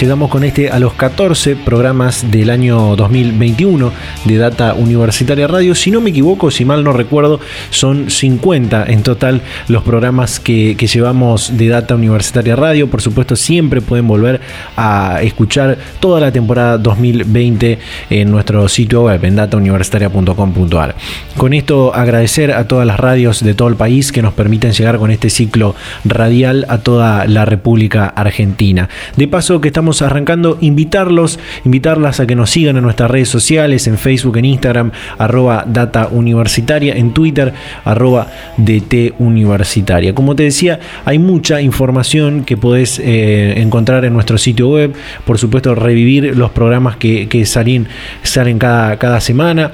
Llegamos con este a los 14 programas del año 2021 de Data Universitaria Radio. Si no me equivoco, si mal no recuerdo, son 50 en total los programas que, llevamos de Data Universitaria Radio. Por supuesto, siempre pueden volver a escuchar toda la temporada 2020 en nuestro sitio web, en datauniversitaria.com.ar. Con esto, agradecer a todas las radios de todo el país que nos permiten llegar con este ciclo radial a toda la República Argentina. De paso, que estamos arrancando, invitarlos, invitarlas a que nos sigan en nuestras redes sociales, en Facebook, en Instagram, arroba data universitaria, en Twitter, arroba DT universitaria. Como te decía, hay mucha información que podés eh, encontrar en nuestro sitio web, por supuesto revivir los programas que, salen, salen cada, cada semana,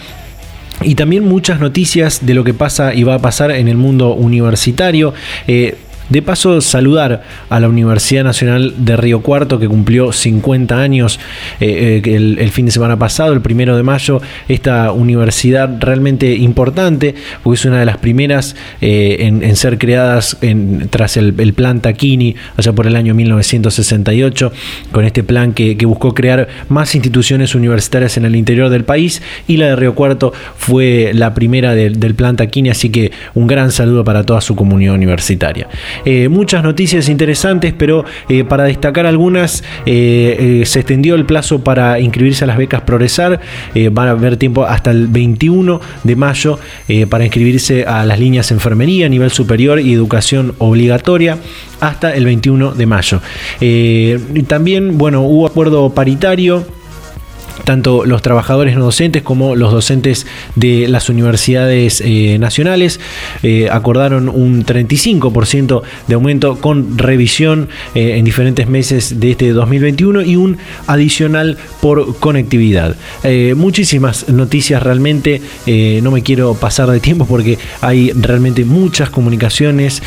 y también muchas noticias de lo que pasa y va a pasar en el mundo universitario. Eh, de paso, saludar a la Universidad Nacional de Río Cuarto, que cumplió 50 años eh, eh, el, fin de semana pasado, el primero de mayo. Esta universidad realmente importante, porque es una de las primeras eh, en, ser creadas tras el, plan Taquini, allá por el año 1968, con este plan que, buscó crear más instituciones universitarias en el interior del país. Y la de Río Cuarto fue la primera del plan Taquini, así que un gran saludo para toda su comunidad universitaria. Eh, muchas noticias interesantes, pero eh, para destacar algunas, eh, se extendió el plazo para inscribirse a las becas Progresar. van a haber tiempo hasta el 21 de mayo para inscribirse a las líneas enfermería, nivel superior y educación obligatoria hasta el 21 de mayo. también, bueno, hubo acuerdo paritario tanto los trabajadores no docentes como los docentes de las universidades eh, nacionales eh, acordaron un 35% de aumento con revisión eh, en diferentes meses de este 2021 y un adicional por conectividad. muchísimas noticias realmente, no me quiero pasar de tiempo porque hay realmente muchas comunicaciones.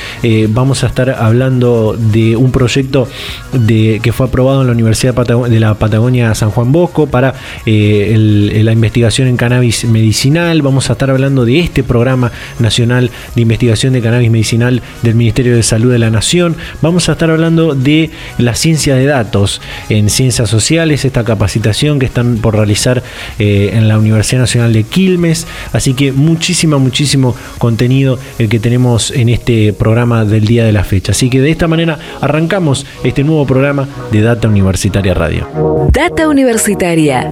vamos a estar hablando de un proyecto de, que fue aprobado en la Universidad de la Patagonia San Juan Bosco para eh, la investigación en cannabis medicinal. Vamos a estar hablando de este programa nacional de investigación de cannabis medicinal del Ministerio de Salud de la Nación. Vamos a estar hablando de la ciencia de datos en ciencias sociales, esta capacitación que están por realizar eh, en la Universidad Nacional de Quilmes. Así que muchísimo, muchísimo contenido el que tenemos en este programa del día de la fecha. Así que de esta manera arrancamos este nuevo programa de Data Universitaria Radio. Data Universitaria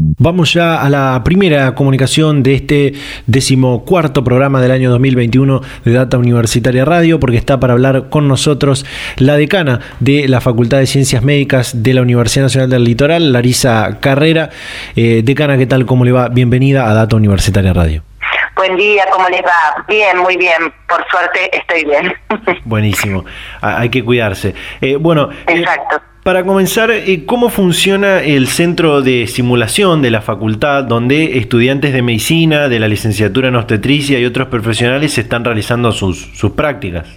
Vamos ya a la primera comunicación de este decimocuarto programa del año 2021 de Data Universitaria Radio, porque está para hablar con nosotros la decana de la Facultad de Ciencias Médicas de la Universidad Nacional del Litoral, Larisa Carrera. Eh, decana, ¿qué tal? ¿Cómo le va? Bienvenida a Data Universitaria Radio. Buen día, ¿cómo les va? Bien, muy bien. Por suerte estoy bien. Buenísimo. Hay que cuidarse. Eh, bueno. Eh, Exacto. Para comenzar, eh, ¿cómo funciona el centro de simulación de la facultad donde estudiantes de medicina, de la licenciatura en obstetricia y otros profesionales están realizando sus, sus prácticas?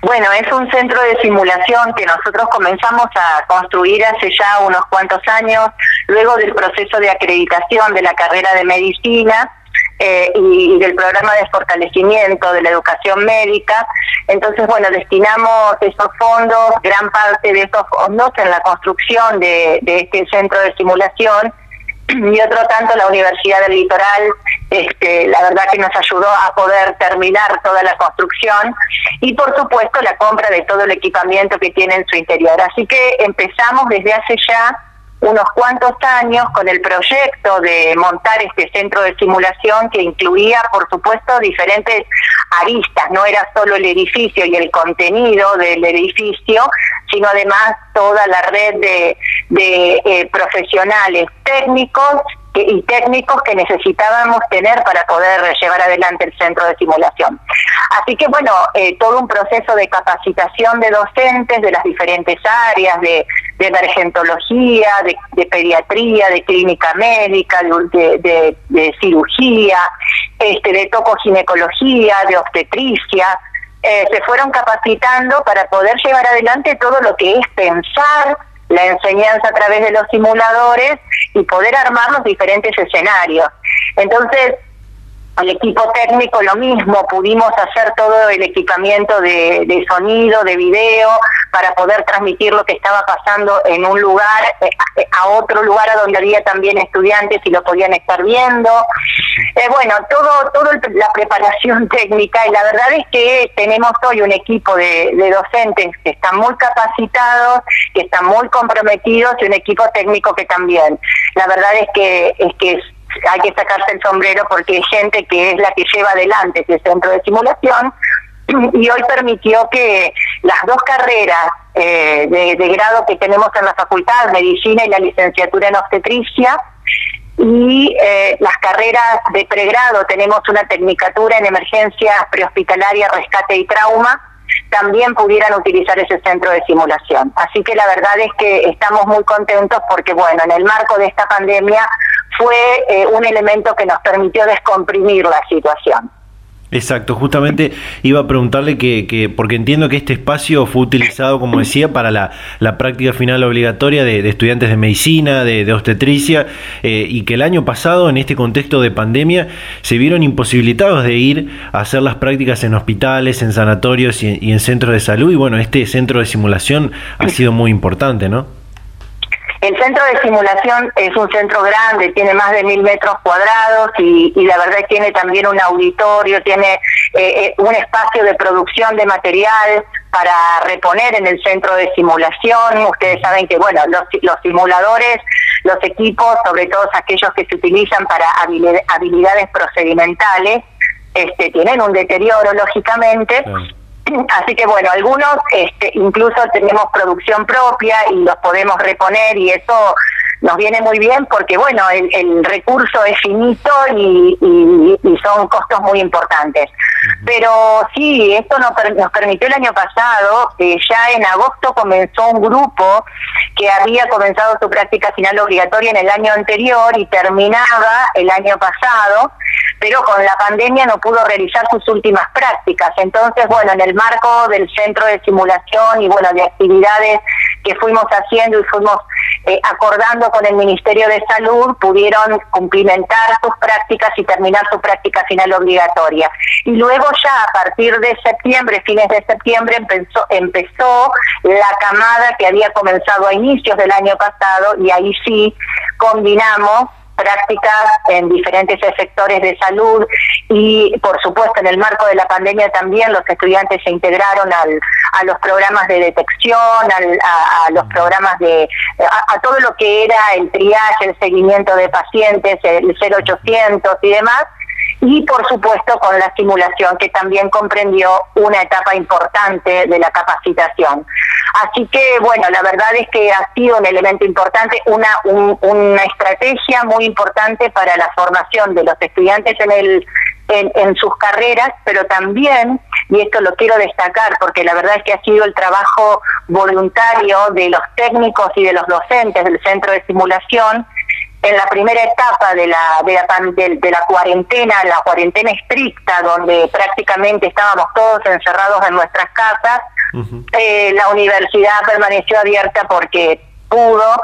Bueno, es un centro de simulación que nosotros comenzamos a construir hace ya unos cuantos años, luego del proceso de acreditación de la carrera de medicina eh, y, del programa de fortalecimiento de la educación médica. Entonces, bueno, destinamos esos fondos, gran parte de esos fondos en la construcción de, este centro de simulación y otro tanto la Universidad del Litoral, este, la verdad que nos ayudó a poder terminar toda la construcción y por supuesto la compra de todo el equipamiento que tiene en su interior. Así que empezamos desde hace ya unos cuantos años con el proyecto de montar este centro de simulación que incluía, por supuesto, diferentes aristas. No era solo el edificio y el contenido del edificio, sino además toda la red de, eh, profesionales técnicos y técnicos que necesitábamos tener para poder llevar adelante el centro de simulación. Así que bueno, eh, todo un proceso de capacitación de docentes de las diferentes áreas, de, emergentología, de, pediatría, de clínica médica, de, cirugía, este, de tocoginecología, de obstetricia, eh, se fueron capacitando para poder llevar adelante todo lo que es pensar la enseñanza a través de los simuladores y poder armar los diferentes escenarios. Entonces, el equipo técnico lo mismo, pudimos hacer todo el equipamiento de, sonido, de video, para poder transmitir lo que estaba pasando en un lugar, eh, a otro lugar a donde había también estudiantes y lo podían estar viendo. Eh, bueno, todo, todo la preparación técnica y la verdad es que tenemos hoy un equipo de, de docentes que están muy capacitados, que están muy comprometidos y un equipo técnico que también. La verdad es que es que hay que sacarse el sombrero porque hay gente que es la que lleva adelante ese centro de simulación y hoy permitió que las dos carreras eh, de, grado que tenemos en la facultad, medicina y la licenciatura en obstetricia, y eh, las carreras de pregrado, tenemos una tecnicatura en emergencia prehospitalaria, rescate y trauma, también pudieran utilizar ese centro de simulación. Así que la verdad es que estamos muy contentos porque, bueno, en el marco de esta pandemia fue eh, un elemento que nos permitió descomprimir la situación. Exacto, justamente iba a preguntarle que, porque entiendo que este espacio fue utilizado, como decía, para la, práctica final obligatoria de, estudiantes de medicina, de, obstetricia, eh, y que el año pasado, en este contexto de pandemia, se vieron imposibilitados de ir a hacer las prácticas en hospitales, en sanatorios y en centros de salud, y bueno, este centro de simulación ha sido muy importante, ¿no? El centro de simulación es un centro grande, tiene más de mil metros cuadrados y, la verdad tiene también un auditorio, tiene eh, eh, un espacio de producción de material para reponer en el centro de simulación. Ustedes saben que, bueno, los, los simuladores, los equipos, sobre todo aquellos que se utilizan para habilidades procedimentales, este, tienen un deterioro, lógicamente. Así que bueno, algunos este, incluso tenemos producción propia y los podemos reponer y eso nos viene muy bien porque bueno, el, recurso es finito y, son costos muy importantes. Pero sí, esto nos, nos permitió el año pasado, que ya en agosto comenzó un grupo que había comenzado su práctica final obligatoria en el año anterior y terminaba el año pasado pero con la pandemia no pudo realizar sus últimas prácticas. Entonces, bueno, en el marco del centro de simulación y bueno, de actividades que fuimos haciendo y fuimos eh, acordando con el Ministerio de Salud, pudieron cumplimentar sus prácticas y terminar su práctica final obligatoria. Y luego ya a partir de septiembre, fines de septiembre, empezó, empezó la camada que había comenzado a inicios del año pasado y ahí sí combinamos prácticas en diferentes sectores de salud y por supuesto en el marco de la pandemia también los estudiantes se integraron al, a los programas de detección, a, los programas de, a, todo lo que era el triage, el seguimiento de pacientes, el 0800 y demás y por supuesto con la simulación que también comprendió una etapa importante de la capacitación. Así que bueno, la verdad es que ha sido un elemento importante, una, una estrategia muy importante para la formación de los estudiantes en, el, en, sus carreras, pero también, y esto lo quiero destacar porque la verdad es que ha sido el trabajo voluntario de los técnicos y de los docentes del centro de simulación, en la primera etapa de la, de la, de, la cuarentena, la cuarentena estricta, donde prácticamente estábamos todos encerrados en nuestras casas, eh, la universidad permaneció abierta porque pudo,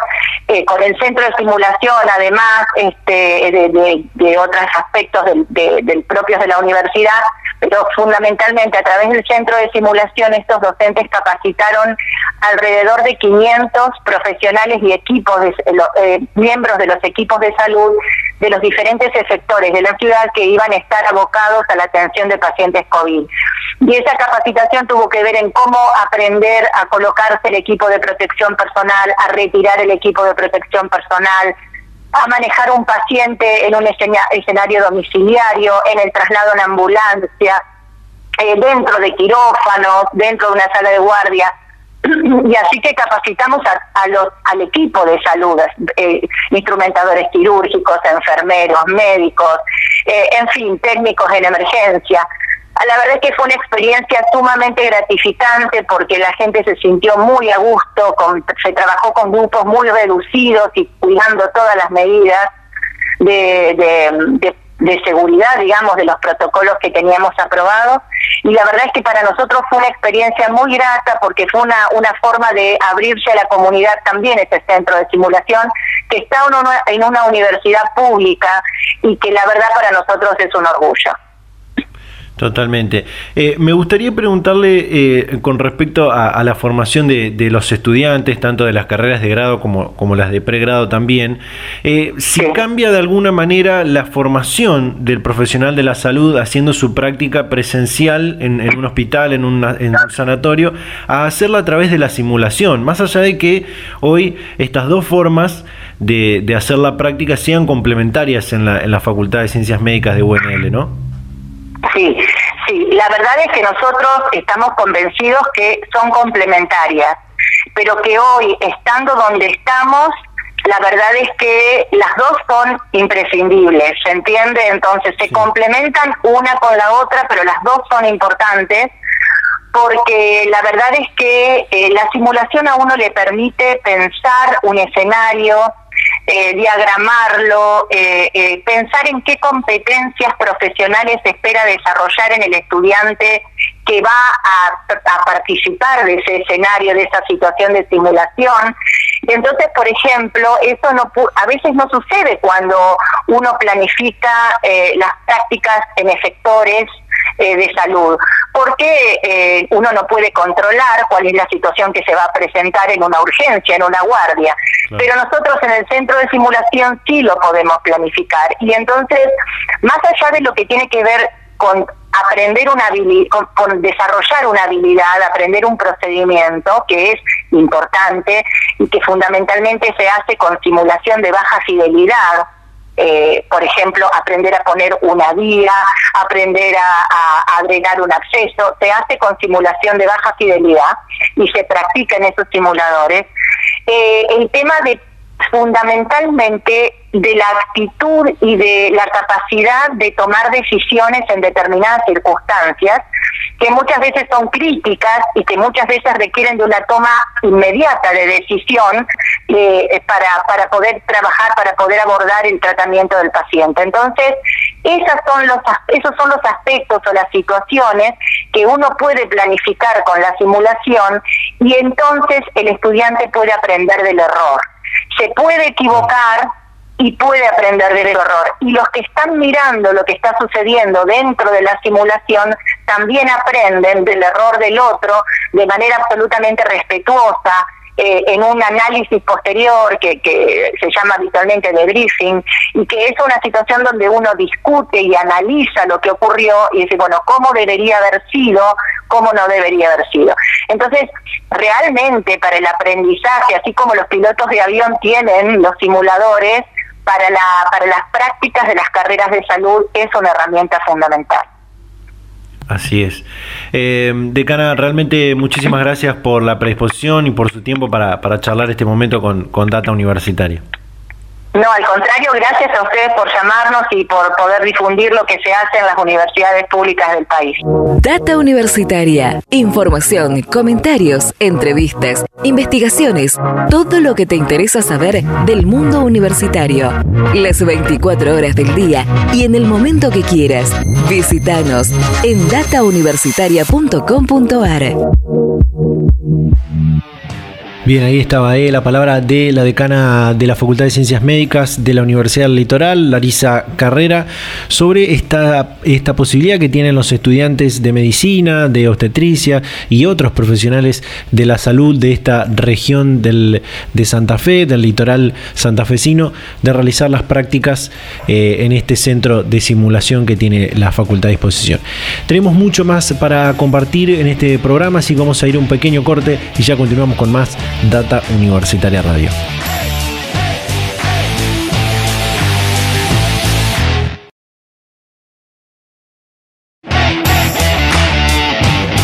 eh, con el centro de simulación, además este, de, otros aspectos del, propios de la universidad, pero fundamentalmente a través del centro de simulación estos docentes capacitaron alrededor de 500 profesionales y equipos, de, eh, miembros de los equipos de salud de los diferentes sectores de la ciudad que iban a estar abocados a la atención de pacientes COVID. Y esa capacitación tuvo que ver en cómo aprender a colocarse el equipo de protección personal, a retirar el equipo de protección personal, a manejar un paciente en un escenario domiciliario, en el traslado en ambulancia, eh, dentro de quirófanos, dentro de una sala de guardia. y así que capacitamos a, los, al equipo de salud, eh, instrumentadores quirúrgicos, enfermeros, médicos, eh, en fin, técnicos en emergencia. La verdad es que fue una experiencia sumamente gratificante porque la gente se sintió muy a gusto, se trabajó con grupos muy reducidos y cuidando todas las medidas de, de de seguridad, digamos, de los protocolos que teníamos aprobados. Y la verdad es que para nosotros fue una experiencia muy grata porque fue una, una forma de abrirse a la comunidad también este centro de simulación que está en una universidad pública y que la verdad para nosotros es un orgullo. Totalmente. Eh, me gustaría preguntarle eh, con respecto a, la formación de, los estudiantes, tanto de las carreras de grado como, como las de pregrado también, eh, si cambia de alguna manera la formación del profesional de la salud haciendo su práctica presencial en, un hospital, en, un sanatorio, a hacerla a través de la simulación, más allá de que hoy estas dos formas de, de hacer la práctica sean complementarias en la, en la Facultad de Ciencias Médicas de UNL, ¿no? Sí, sí, la verdad es que nosotros estamos convencidos que son complementarias, pero que hoy, estando donde estamos, la verdad es que las dos son imprescindibles, ¿se entiende? Entonces se complementan una con la otra, pero las dos son importantes porque la verdad es que eh, la simulación a uno le permite pensar un escenario, eh, diagramarlo, eh, eh, pensar en qué competencias profesionales espera desarrollar en el estudiante que va a, participar de ese escenario, de esa situación de simulación. Entonces, por ejemplo, eso no a veces no sucede cuando uno planifica las prácticas en efectores eh, de salud, porque eh, uno no puede controlar cuál es la situación que se va a presentar en una urgencia, en una guardia, pero nosotros en el centro de simulación sí lo podemos planificar. Y entonces, más allá de lo que tiene que ver con aprender una habilidad, con, desarrollar una habilidad, aprender un procedimiento que es importante y que fundamentalmente se hace con simulación de baja fidelidad, eh, por ejemplo, aprender a poner una vía, aprender a, agregar un acceso, se hace con simulación de baja fidelidad y se practica en esos simuladores. Eh, el tema de fundamentalmente de la actitud y de la capacidad de tomar decisiones en determinadas circunstancias que muchas veces son críticas y que muchas veces requieren de una toma inmediata de decisión eh, para, para poder trabajar, para poder abordar el tratamiento del paciente. Entonces, esas son los, esos son los aspectos o las situaciones que uno puede planificar con la simulación y entonces el estudiante puede aprender del error se puede equivocar y puede aprender del error. Y los que están mirando lo que está sucediendo dentro de la simulación también aprenden del error del otro de manera absolutamente respetuosa, eh, en un análisis posterior que, se llama habitualmente debriefing y que es una situación donde uno discute y analiza lo que ocurrió y dice, bueno, ¿cómo debería haber sido? ¿Cómo no debería haber sido? Entonces, realmente para el aprendizaje, así como los pilotos de avión tienen los simuladores, para, la, para las prácticas de las carreras de salud es una herramienta fundamental. Así es. Eh, decana, realmente muchísimas gracias por la predisposición y por su tiempo para, para charlar este momento con, con Data Universitaria. No, al contrario, gracias a ustedes por llamarnos y por poder difundir lo que se hace en las universidades públicas del país. Data Universitaria. Información, comentarios, entrevistas, investigaciones, todo lo que te interesa saber del mundo universitario. Las 24 horas del día y en el momento que quieras. Visítanos en datauniversitaria.com.ar. Bien, ahí estaba eh, la palabra de la decana de la Facultad de Ciencias Médicas de la Universidad del Litoral, Larisa Carrera, sobre esta, esta posibilidad que tienen los estudiantes de medicina, de obstetricia y otros profesionales de la salud de esta región del, de Santa Fe, del litoral santafesino, de realizar las prácticas eh, en este centro de simulación que tiene la facultad a disposición. Tenemos mucho más para compartir en este programa, así que vamos a ir un pequeño corte y ya continuamos con más Data Universitaria Radio.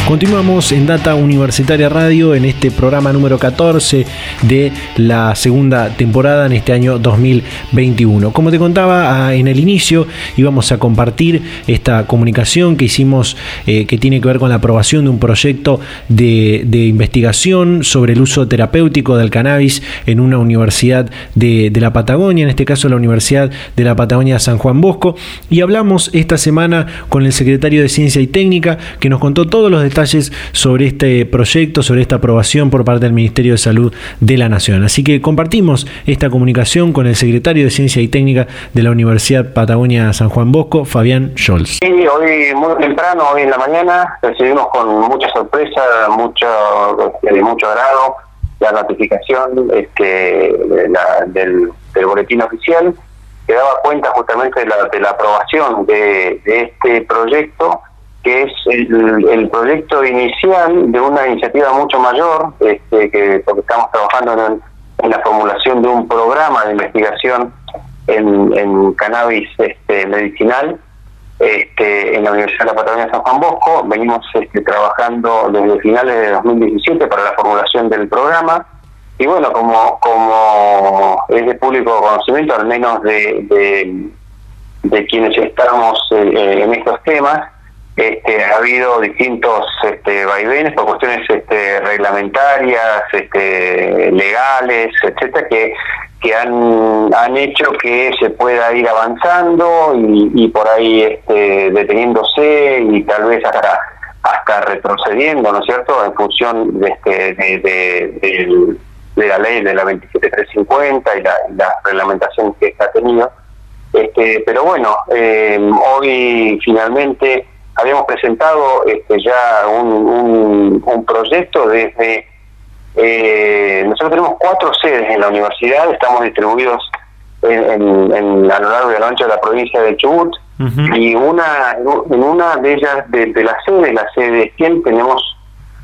Continuamos en Data Universitaria Radio en este programa número 14 de la segunda temporada en este año 2021. Como te contaba ah, en el inicio, íbamos a compartir esta comunicación que hicimos eh, que tiene que ver con la aprobación de un proyecto de, investigación sobre el uso terapéutico del cannabis en una universidad de, de la Patagonia, en este caso la Universidad de la Patagonia San Juan Bosco. Y hablamos esta semana con el secretario de Ciencia y Técnica que nos contó todos los detalles sobre este proyecto, sobre esta aprobación por parte del Ministerio de Salud de la Nación. Así que compartimos esta comunicación con el secretario de Ciencia y Técnica de la Universidad Patagonia San Juan Bosco, Fabián Scholz. Sí, hoy muy temprano, hoy en la mañana, recibimos con mucha sorpresa, mucho, de mucho agrado, la notificación este, del, boletín oficial que daba cuenta justamente de la, aprobación de, de este proyecto que es el, proyecto inicial de una iniciativa mucho mayor, este, que porque estamos trabajando en, la formulación de un programa de investigación en, cannabis este, medicinal este, en la Universidad de la Patagonia San Juan Bosco. Venimos este, trabajando desde finales de 2017 para la formulación del programa. Y bueno, como, como es de público conocimiento, al menos de, de, quienes estamos eh, eh, en estos temas, este, ha habido distintos este, vaivenes por cuestiones este, reglamentarias, este, legales, etcétera, que, que han, han hecho que se pueda ir avanzando y, por ahí este, deteniéndose y tal vez hasta hasta retrocediendo, ¿no es cierto?, en función de, este, de, de, la ley de la 27350 y la, la reglamentación que ha tenido. Este, pero bueno, eh, hoy finalmente habíamos presentado este, ya un, un, proyecto desde... Eh, nosotros tenemos cuatro sedes en la universidad, estamos distribuidos en, en, a lo largo y a ancho de la provincia de Chubut, y una en una de ellas, de, las sedes, la sede de Esquel, tenemos,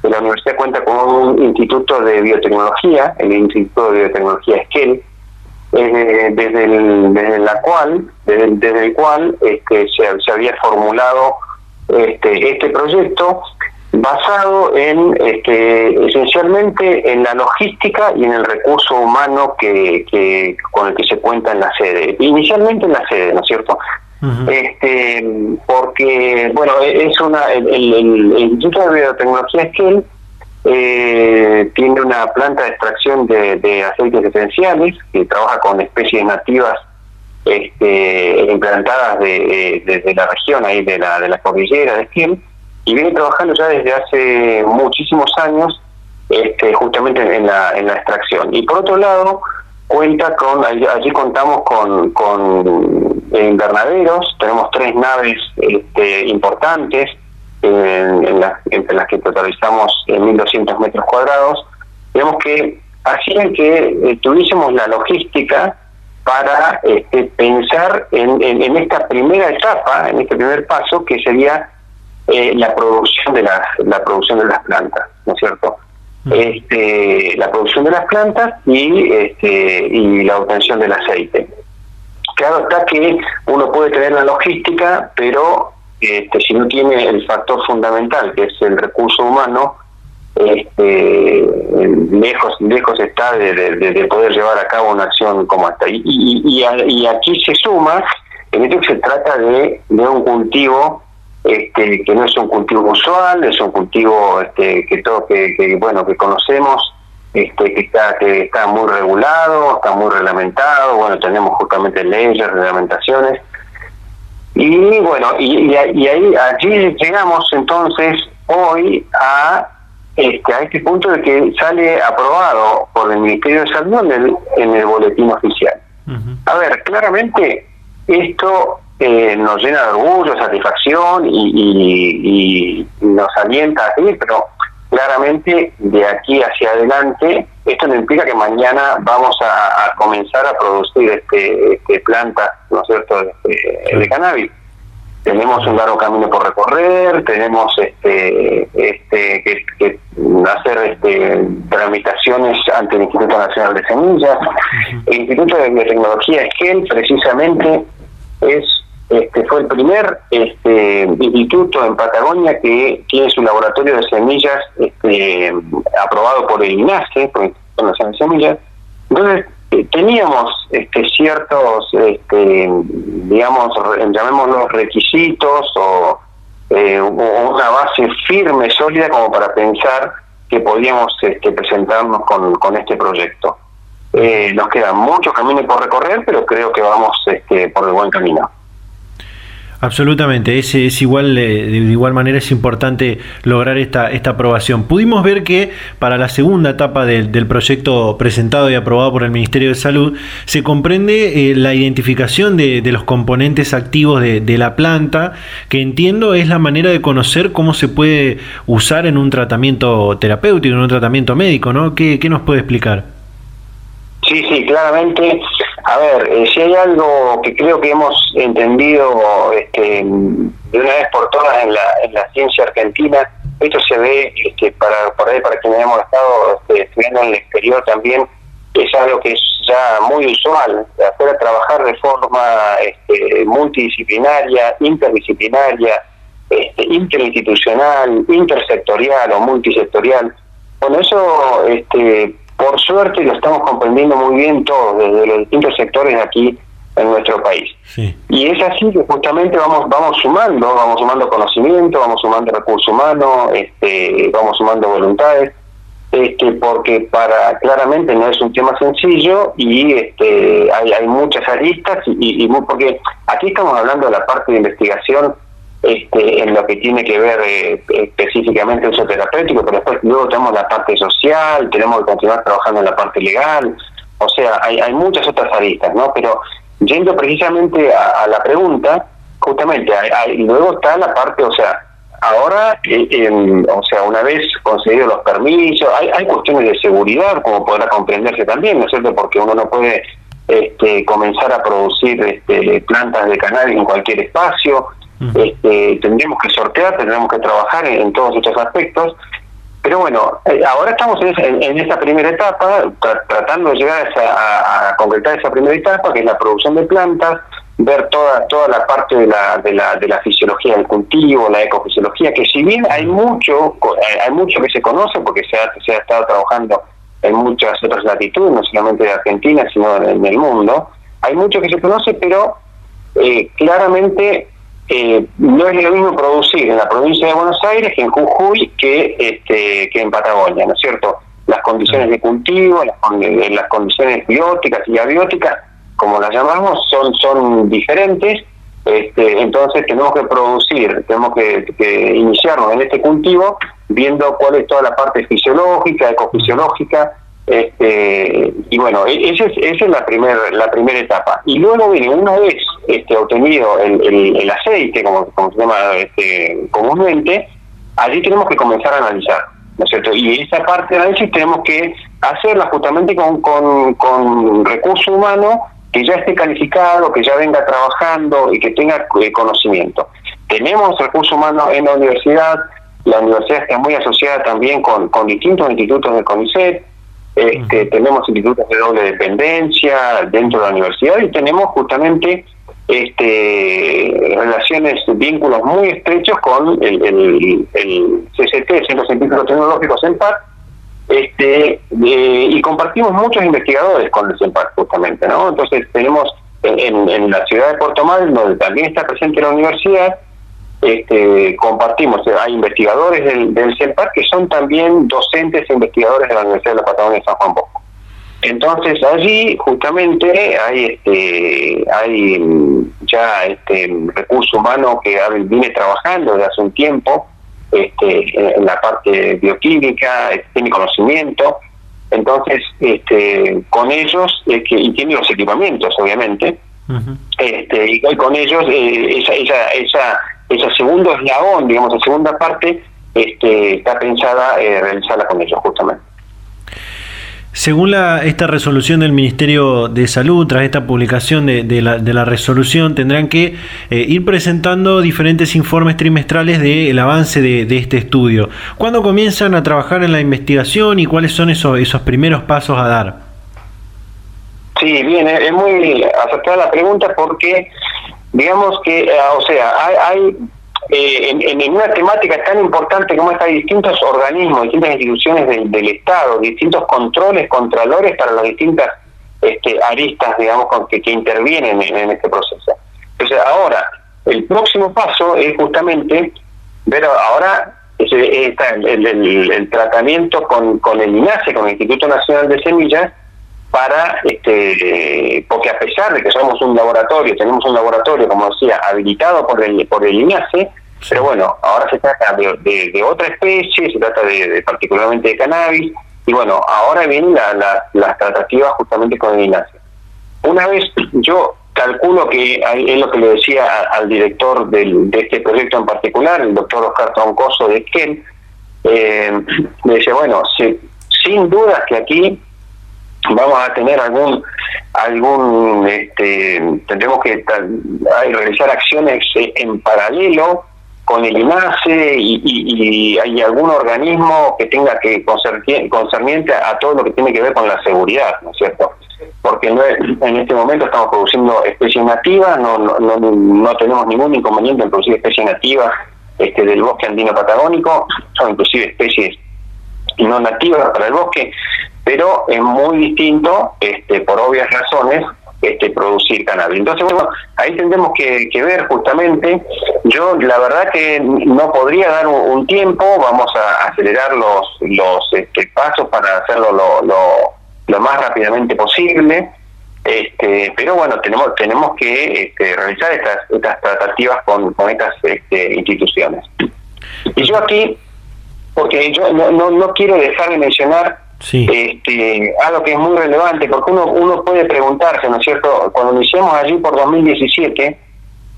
la universidad cuenta con un instituto de biotecnología, el Instituto de Biotecnología Esquel, eh, desde, el, desde la cual, desde, el cual este, se, se había formulado este, este proyecto basado en este, esencialmente en la logística y en el recurso humano que, que con el que se cuenta en la sede. Inicialmente en la sede, ¿no es cierto? este porque bueno e, es una el, Instituto de Biotecnología Esquel eh, tiene una planta de extracción de, aceites esenciales que trabaja con especies nativas este, implantadas de, desde la región ahí de la, de la cordillera de Esquel y viene trabajando ya desde hace muchísimos años este, justamente en la, en la extracción. Y por otro lado, cuenta con, allí, contamos con, con invernaderos, tenemos tres naves este, importantes, en, entre las que totalizamos en 1.200 metros cuadrados, digamos que hacían que eh, tuviésemos la logística para este, pensar en, en, esta primera etapa, en este primer paso, que sería eh, la producción de las la producción de las plantas, ¿no es cierto? Mm. Este, la producción de las plantas y este, y la obtención del aceite. Claro está que uno puede tener la logística, pero este, si no tiene el factor fundamental, que es el recurso humano, este, lejos lejos está de, poder llevar a cabo una acción como esta. Y, y, aquí se suma, en esto se trata de, de un cultivo este, que no es un cultivo usual, es un cultivo este, que todo que, bueno que conocemos, este, que está que está muy regulado, está muy reglamentado, bueno tenemos justamente leyes, reglamentaciones y bueno y, y ahí allí llegamos entonces hoy a este, a este punto de que sale aprobado por el Ministerio de Salud en el, en el boletín oficial. A ver, claramente esto eh, nos llena de orgullo, satisfacción y, nos alienta a seguir, pero claramente de aquí hacia adelante esto no implica que mañana vamos a, comenzar a producir este, este plantas, ¿no es cierto?, de, de cannabis tenemos un largo camino por recorrer, tenemos este, este, que, hacer este, tramitaciones ante el Instituto Nacional de Semillas. El Instituto de Biotecnología Esquel precisamente es este, fue el primer este, instituto en Patagonia que tiene su laboratorio de semillas este, aprobado por el INASE, por el Instituto Nacional de Semillas. Entonces, eh, teníamos este, ciertos, este, digamos, llamémoslos requisitos o eh, una base firme, sólida, como para pensar que podíamos este, presentarnos con, con este proyecto. Eh, nos queda mucho camino por recorrer, pero creo que vamos este, por el buen camino. Absolutamente, es, es igual, de igual manera es importante lograr esta, esta aprobación. Pudimos ver que para la segunda etapa del, proyecto presentado y aprobado por el Ministerio de Salud se comprende eh, la identificación de, los componentes activos de, la planta, que entiendo es la manera de conocer cómo se puede usar en un tratamiento terapéutico, en un tratamiento médico, ¿no? ¿Qué, qué nos puede explicar? Sí, sí, claramente a ver, eh, si hay algo que creo que hemos entendido este, de una vez por todas en la, en la ciencia argentina, esto se ve este, para por ahí para quienes hemos estado este, estudiando en el exterior también, es algo que es ya muy usual, hacer trabajar de forma este, multidisciplinaria, interdisciplinaria, este, interinstitucional, intersectorial o multisectorial. Bueno, eso este, por suerte lo estamos comprendiendo muy bien todos, desde los distintos sectores aquí en nuestro país. Y es así que justamente vamos vamos sumando, vamos sumando conocimiento, vamos sumando recursos humanos, este, vamos sumando voluntades, este, porque para claramente no es un tema sencillo y este, hay, hay muchas aristas y, y porque aquí estamos hablando de la parte de investigación este, en lo que tiene que ver eh, específicamente uso terapéutico, pero después luego tenemos la parte social, tenemos que continuar trabajando en la parte legal, o sea, hay, hay muchas otras aristas, ¿no? Pero yendo precisamente a, la pregunta, justamente, hay, luego está la parte, o sea, ahora, eh, o sea, una vez conseguidos los permisos, hay, hay cuestiones de seguridad, como podrá comprenderse también, ¿no es cierto? Porque uno no puede este, comenzar a producir este, plantas de cannabis en cualquier espacio, este, tendremos que sortear, tendremos que trabajar en, todos estos aspectos. Pero bueno, eh, ahora estamos en, en, esa primera etapa, tratando de llegar a, a, concretar esa primera etapa, que es la producción de plantas, ver toda toda la parte de la, de la, de la fisiología del cultivo, la ecofisiología, que si bien hay mucho, eh, hay mucho que se conoce, porque se ha, se ha estado trabajando en muchas otras latitudes, no solamente de Argentina, sino en, el mundo, hay mucho que se conoce, pero eh, claramente eh, no es lo mismo producir en la provincia de Buenos Aires que en Jujuy que, este, que en Patagonia, ¿no es cierto? Las condiciones de cultivo, las, eh, las condiciones bióticas y abióticas, como las llamamos, son, son diferentes. Este, entonces tenemos que producir, tenemos que, que iniciarnos en este cultivo viendo cuál es toda la parte fisiológica, ecofisiológica, este, y bueno, e-, esa es, esa es la primera la primera etapa. Y luego viene, una vez este, obtenido el, el, aceite, como, como, se llama este, comúnmente, allí tenemos que comenzar a analizar, ¿no es cierto? Y esa parte de análisis tenemos que hacerla justamente con, con, recurso humano que ya esté calificado, que ya venga trabajando y que tenga eh, conocimiento. Tenemos recurso humano en la universidad, la universidad está muy asociada también con, con distintos institutos de CONICET, este, tenemos institutos de doble dependencia dentro de la universidad y tenemos justamente este, relaciones, vínculos muy estrechos con el, el, el CCT, Centro Científico Tecnológico CENPAC, este, y compartimos muchos investigadores con el CENPAC justamente, ¿no? Entonces tenemos en, en la ciudad de Puerto Madryn, donde también está presente la universidad, este, compartimos, hay investigadores del, del CELPAC que son también docentes e investigadores de la Universidad de la Patagonia de San Juan Bosco. Entonces allí justamente hay este hay mm, ya este recurso humano que viene trabajando desde hace un tiempo este, en la parte bioquímica, tiene conocimiento, entonces este, con ellos, que, y tiene los equipamientos obviamente, este, y con ellos eh, esa, esa, esa, esa segundo eslabón, digamos, la segunda parte, este, está pensada eh, realizarla con ellos justamente. Según la, esta resolución del Ministerio de Salud, tras esta publicación de, de, la, de la, resolución, tendrán que eh, ir presentando diferentes informes trimestrales del avance de, de, este estudio. ¿Cuándo comienzan a trabajar en la investigación y cuáles son esos, esos primeros pasos a dar? Sí, bien, es muy acertada la pregunta porque, digamos que, o sea, hay, hay eh, en, en, una temática tan importante como esta, hay distintos organismos, distintas instituciones del, del Estado, distintos controles, contralores para las distintas este, aristas, digamos, que, que intervienen en, en, este proceso. Entonces, ahora, el próximo paso es justamente ver ahora está el, el, el, tratamiento con, con el INASE, con el Instituto Nacional de Semillas, para, este, porque a pesar de que somos un laboratorio, tenemos un laboratorio, como decía, habilitado por el, por el INASE, pero bueno, ahora se trata de, de, otra especie, se trata de, particularmente de cannabis, y bueno, ahora vienen la, las tratativas justamente con el INASE. Una vez yo calculo que es lo que le decía al director del, de este proyecto en particular, el doctor Oscar Troncoso de Esquel, eh, me dice, bueno, sin duda que aquí vamos a tener algún algún este tendremos que realizar acciones en paralelo con el INASE y, y, hay algún organismo que tenga que concerniente a todo lo que tiene que ver con la seguridad, ¿no es cierto? Porque no en este momento estamos produciendo especies nativas, no, no, no, no tenemos ningún inconveniente en producir especies nativas este, del bosque andino patagónico, son inclusive especies no nativas para el bosque, pero es muy distinto, este, por obvias razones, este, producir cannabis. Entonces, bueno, ahí tendremos que, ver justamente, yo la verdad que no podría dar un, tiempo, vamos a acelerar los, los este, pasos para hacerlo lo, lo, más rápidamente posible, este, pero bueno, tenemos tenemos que este, realizar estas, estas tratativas con, con estas este, instituciones. Y yo aquí, porque yo no, no, no quiero dejar de mencionar Sí. Este, algo que es muy relevante, porque uno, uno puede preguntarse, ¿no es cierto? Cuando iniciamos allí por 2017,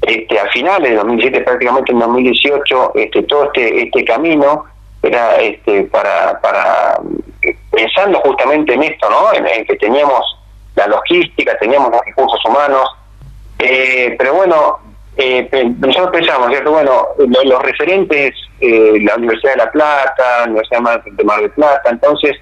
este, a finales de 2017, prácticamente en 2018, este, todo este, este camino era este, para, para, pensando justamente en esto, ¿no? En, que teníamos la logística, teníamos los recursos humanos, eh, pero bueno, eh, nosotros pensamos, ¿cierto? Bueno, los, referentes, eh, la Universidad de La Plata, la Universidad de Mar del Plata, entonces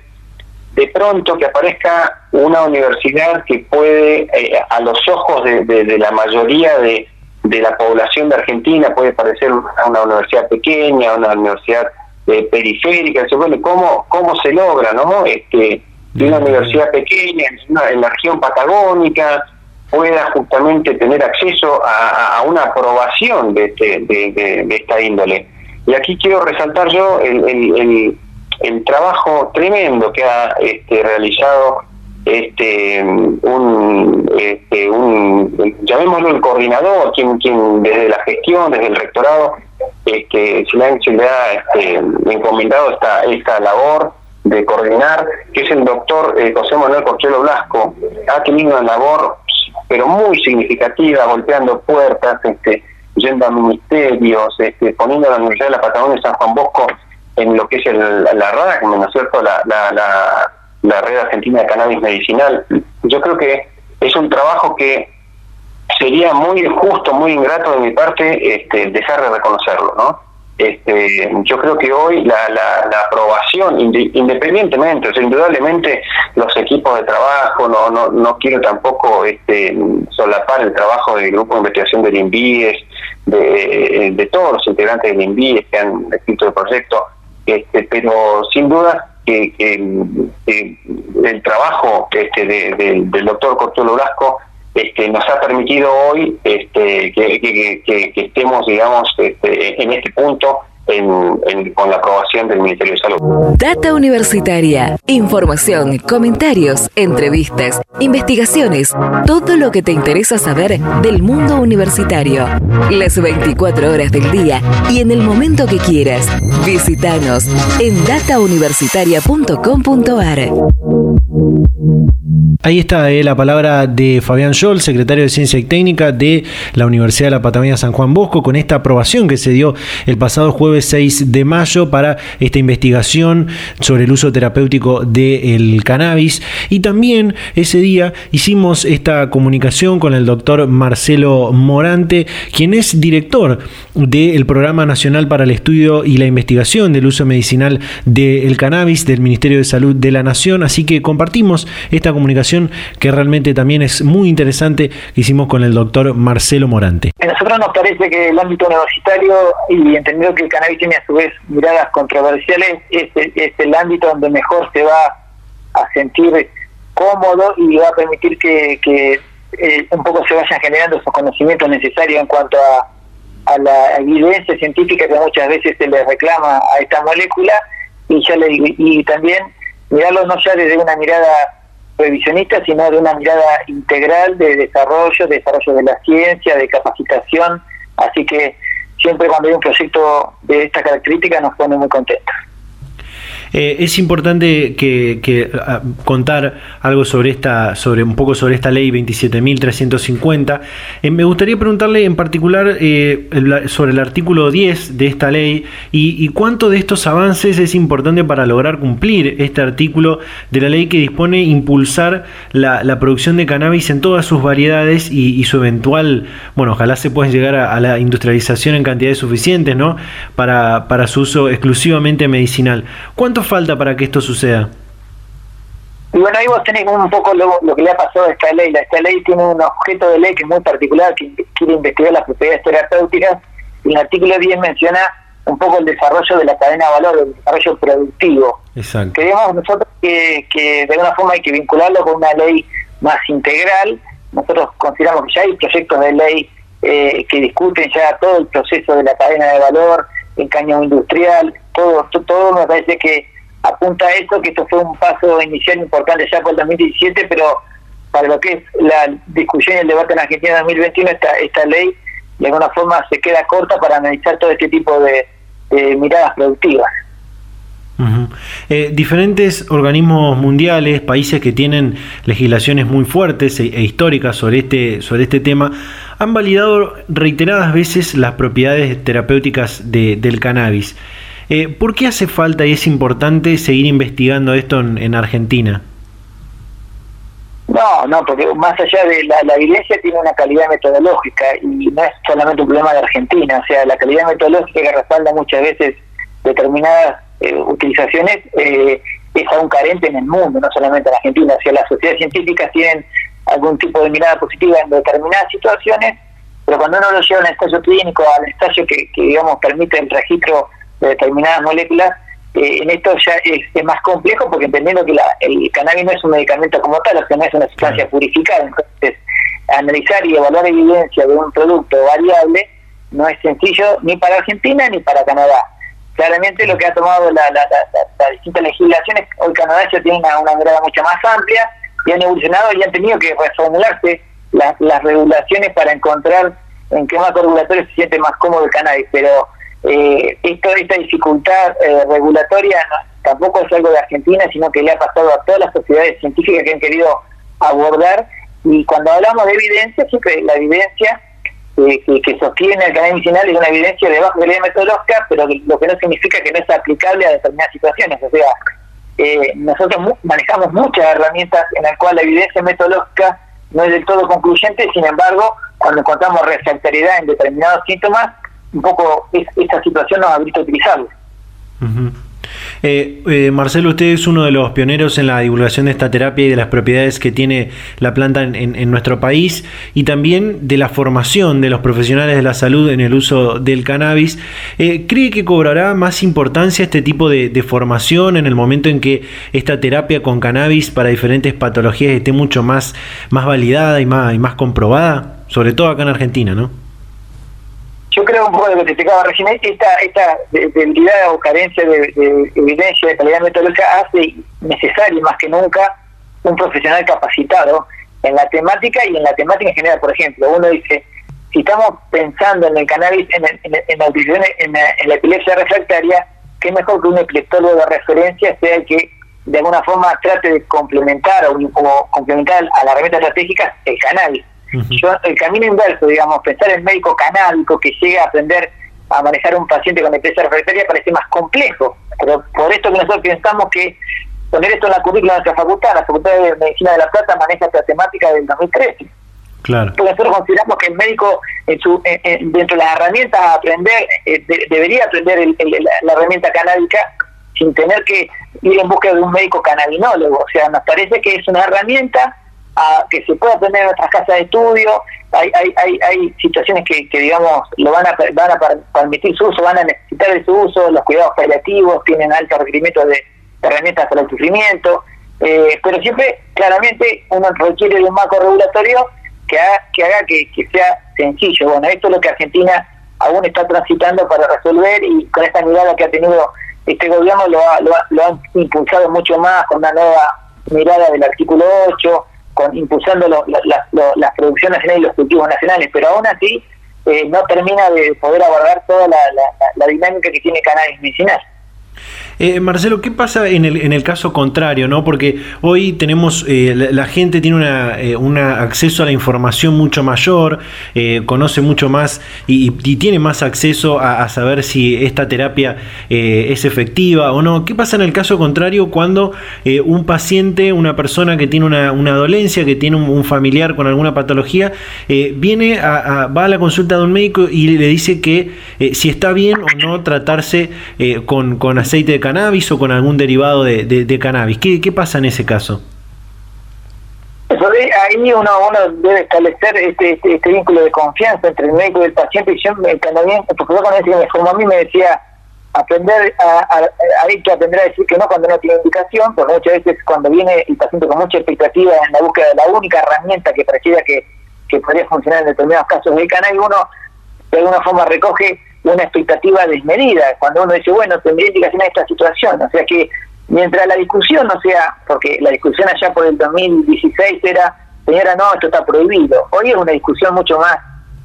de pronto que aparezca una universidad que puede, eh, a los ojos de, la mayoría de, la población de Argentina, puede parecer una, universidad pequeña, una universidad eh, periférica, bueno, ¿cómo, ¿cómo se logra, no? Este, que una universidad pequeña en, la región patagónica pueda justamente tener acceso a, una aprobación de, este, de, esta índole. Y aquí quiero resaltar yo el el trabajo tremendo que ha este, realizado este un, este, un llamémoslo el coordinador quien quien desde la gestión desde el rectorado este, se le ha, se este, encomendado esta esta labor de coordinar que es el doctor eh, José Manuel Costello Blasco. Ha tenido una labor pero muy significativa golpeando puertas este yendo a ministerios este poniendo la Universidad de la Patagonia San Juan Bosco en lo que es el, la RAC, ¿no es cierto?, la, Red Argentina de Cannabis Medicinal. Yo creo que es un trabajo que sería muy justo, muy ingrato de mi parte este, dejar de reconocerlo, ¿no? Este, yo creo que hoy la, la, la aprobación, independientemente, o sea, indudablemente los equipos de trabajo, no, no, no quiero tampoco este, solapar el trabajo del grupo de investigación del INVIES, de, de todos los integrantes del INVIES que han escrito el proyecto, este, pero sin duda que, el trabajo este, del doctor Cortolo Blasco este, nos ha permitido hoy este, que, estemos, digamos, este, en este punto con la aprobación del Ministerio de Salud. Data Universitaria. Información, comentarios, entrevistas, investigaciones, todo lo que te interesa saber del mundo universitario. Las 24 horas del día y en el momento que quieras. Visítanos en datauniversitaria.com.ar. Ahí está eh, la palabra de Fabián Scholl, secretario de Ciencia y Técnica de la Universidad de la Patagonia San Juan Bosco, con esta aprobación que se dio el pasado jueves 6 de mayo para esta investigación sobre el uso terapéutico del cannabis. Y también ese día hicimos esta comunicación con el doctor Marcelo Morante, quien es director del Programa Nacional para el Estudio y la Investigación del Uso Medicinal del Cannabis del Ministerio de Salud de la Nación. Así que compartimos esta comunicación que realmente también es muy interesante que hicimos con el doctor Marcelo Morante. A nosotros nos parece que el ámbito universitario, y entendiendo que el cannabis tiene a su vez miradas controversiales, es, el ámbito donde mejor se va a sentir cómodo y va a permitir que, eh, un poco se vayan generando esos conocimientos necesarios en cuanto a, a la evidencia científica que muchas veces se le reclama a esta molécula y ya le, y también mirarlo no ya desde una mirada revisionista, sino de una mirada integral de desarrollo, de desarrollo de la ciencia, de capacitación. Así que siempre cuando hay un proyecto de esta característica nos pone muy contentos. Eh, es importante que, contar algo sobre esta, sobre un poco sobre esta ley 27.350. Eh, me gustaría preguntarle en particular eh, sobre el artículo 10 de esta ley y, cuánto de estos avances es importante para lograr cumplir este artículo de la ley que dispone impulsar la, producción de cannabis en todas sus variedades y, su eventual, bueno, ojalá se pueda llegar a, la industrialización en cantidades suficientes, ¿no? Para, para su uso exclusivamente medicinal. ¿Cuánto falta para que esto suceda? Y bueno, ahí vos tenés un poco lo, que le ha pasado a esta ley. Esta ley tiene un objeto de ley que es muy particular, que quiere investigar las propiedades terapéuticas, y el artículo 10 menciona un poco el desarrollo de la cadena de valor, el desarrollo productivo. Exacto. Creemos nosotros que, que de alguna forma hay que vincularlo con una ley más integral. Nosotros consideramos que ya hay proyectos de ley eh, que discuten ya todo el proceso de la cadena de valor, el cañón industrial, todo, todo me parece que apunta a eso, que esto fue un paso inicial importante ya por el 2017, pero para lo que es la discusión y el debate en Argentina en 2021, esta, esta ley de alguna forma se queda corta para analizar todo este tipo de, miradas productivas. Eh, diferentes organismos mundiales, países que tienen legislaciones muy fuertes e, e, históricas sobre este, sobre este tema, han validado reiteradas veces las propiedades terapéuticas del cannabis. Eh, ¿Por qué hace falta y es importante seguir investigando esto en, Argentina? No, no, porque más allá de la, evidencia tiene una calidad metodológica y no es solamente un problema de Argentina, o sea, la calidad metodológica que respalda muchas veces determinadas eh, utilizaciones eh, es aún carente en el mundo, no solamente en Argentina, o sea, las sociedades científicas tienen algún tipo de mirada positiva en determinadas situaciones, pero cuando uno lo lleva al estadio clínico, al estadio que, que digamos permite el registro de determinadas moléculas, eh, en esto ya es, más complejo porque entendiendo que la, el cannabis no es un medicamento como tal, o sea, no es una sustancia purificada, entonces analizar y evaluar evidencia de un producto variable no es sencillo ni para Argentina ni para Canadá. Claramente lo que ha tomado las la, la, distintas legislaciones, hoy Canadá ya tiene una, una mirada mucho más amplia y han evolucionado y han tenido que reformularse las regulaciones para encontrar en qué marco regulatorio se siente más cómodo el cannabis, pero eh, esto, esta dificultad eh, regulatoria tampoco es algo de Argentina, sino que le ha pasado a todas las sociedades científicas que han querido abordar. Y cuando hablamos de evidencia, siempre la evidencia eh, que, sostiene el canal medicinal es una evidencia de baja calidad metodológica, pero lo que no significa que no es aplicable a determinadas situaciones. O sea, eh, nosotros manejamos muchas herramientas en las cuales la evidencia metodológica no es del todo concluyente, sin embargo, cuando encontramos refractariedad en determinados síntomas, un poco esta situación nos ha visto. Eh, eh, Marcelo, usted es uno de los pioneros en la divulgación de esta terapia y de las propiedades que tiene la planta en, nuestro país y también de la formación de los profesionales de la salud en el uso del cannabis. Eh, ¿Cree que cobrará más importancia este tipo de, formación en el momento en que esta terapia con cannabis para diferentes patologías esté mucho más, más validada y más, y más comprobada? Sobre todo acá en Argentina, ¿no? Yo creo un poco de lo que te explicaba recién, esta, esta debilidad o carencia de, evidencia de calidad metodológica hace necesario más que nunca un profesional capacitado en la temática y en la temática en general. Por ejemplo, uno dice, si estamos pensando en el cannabis, en, en, la, en, la, epilepsia refractaria, qué mejor que un epileptólogo de referencia sea el que de alguna forma trate de complementar o, complementar a la herramienta estratégica el cannabis. Yo, el camino inverso, digamos, pensar en médico canábico que llegue a aprender a manejar un paciente con epilepsia refractaria parece más complejo. Pero por esto que nosotros pensamos que poner esto en la currícula de nuestra facultad, la Facultad de Medicina de la Plata maneja esta temática del 2013. Claro. Porque nosotros consideramos que el médico, en su, dentro de las herramientas a aprender, eh, debería aprender la, herramienta canábica sin tener que ir en busca de un médico canabinólogo. O sea, nos parece que es una herramienta a, que se puede aprender en nuestras casas de estudio. Hay, hay, hay, hay situaciones que, que, digamos, lo van a, van a permitir su uso, van a necesitar de su uso, los cuidados paliativos tienen altos requerimientos de herramientas para el sufrimiento, eh, pero siempre, claramente, uno requiere de un marco regulatorio que haga que, haga que, sea sencillo. Bueno, esto es lo que Argentina aún está transitando para resolver y con esta mirada que ha tenido este gobierno lo ha, lo ha, impulsado mucho más con una nueva mirada del artículo 8, con impulsando las producciones y los cultivos nacionales, pero aún así eh, no termina de poder abordar toda la, la dinámica que tiene cannabis medicinal. Eh, Marcelo, ¿qué pasa en el, en el caso contrario? ¿no? Porque hoy tenemos, eh, la, gente tiene una, eh, acceso a la información mucho mayor, conoce mucho más y, tiene más acceso a, saber si esta terapia es efectiva o no. ¿Qué pasa en el caso contrario cuando un paciente, una persona que tiene una, dolencia, que tiene un, familiar con alguna patología, viene a, va a la consulta de un médico y le dice que si está bien o no tratarse con, con aceite de cannabis o con algún derivado de, de, cannabis. ¿Qué, ¿Qué pasa en ese caso? ahí uno, uno debe establecer este, este, este, vínculo de confianza entre el médico y el paciente. Y yo, el canadiense, porque yo con formó a mí me decía, aprender a, hay que aprender a decir que no cuando no tiene indicación, porque muchas veces cuando viene el paciente con mucha expectativa en la búsqueda de la única herramienta que pareciera que, que podría funcionar en determinados casos del cannabis, uno de alguna forma recoge una expectativa desmedida, cuando uno dice, bueno, tendría indicación a esta situación, o sea que mientras la discusión no sea, porque la discusión allá por el 2016 era, señora, no, esto está prohibido, hoy es una discusión mucho más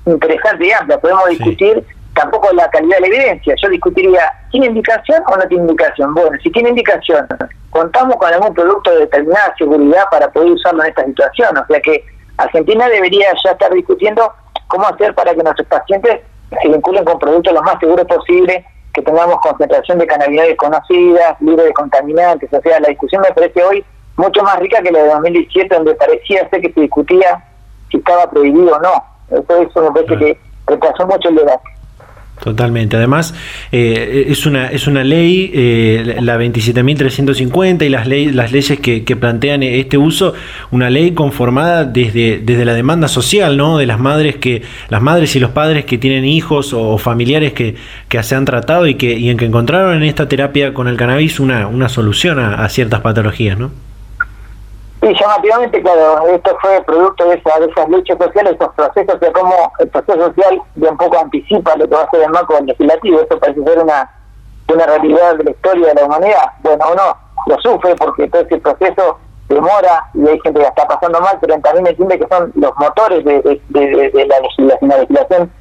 interesante y amplia, podemos discutir tampoco la calidad de la evidencia, yo discutiría, ¿tiene indicación o no tiene indicación? Bueno, si tiene indicación, contamos con algún producto de determinada seguridad para poder usarlo en esta situación, o sea que Argentina debería ya estar discutiendo cómo hacer para que nuestros pacientes se vinculen con productos lo más seguros posible, que tengamos concentración de cannabinoides conocidas, libre de contaminantes. O sea, la discusión me parece hoy mucho más rica que la de 2017, donde parecía ser que se discutía si estaba prohibido o no. Eso, eso me parece que retrasó mucho el debate. Totalmente. Además, eh, es, una, es una ley, eh, la 27.350 y las, ley, las leyes que, plantean este uso, una ley conformada desde, desde la demanda social, ¿no? De las madres que, las madres y los padres que tienen hijos o, familiares que, que, se han tratado y que, y en que encontraron en esta terapia con el cannabis una, una solución a, a ciertas patologías, ¿no? Sí, llamativamente, claro, esto fue producto de, esa, de esas luchas sociales, esos procesos, de cómo el proceso social de un poco anticipa lo que va a ser el marco legislativo. Esto parece ser una, una realidad de la historia de la humanidad. Bueno, uno lo sufre porque todo ese proceso demora y hay gente que está pasando mal, pero también entiende que son los motores de, de, la legislación. La legislación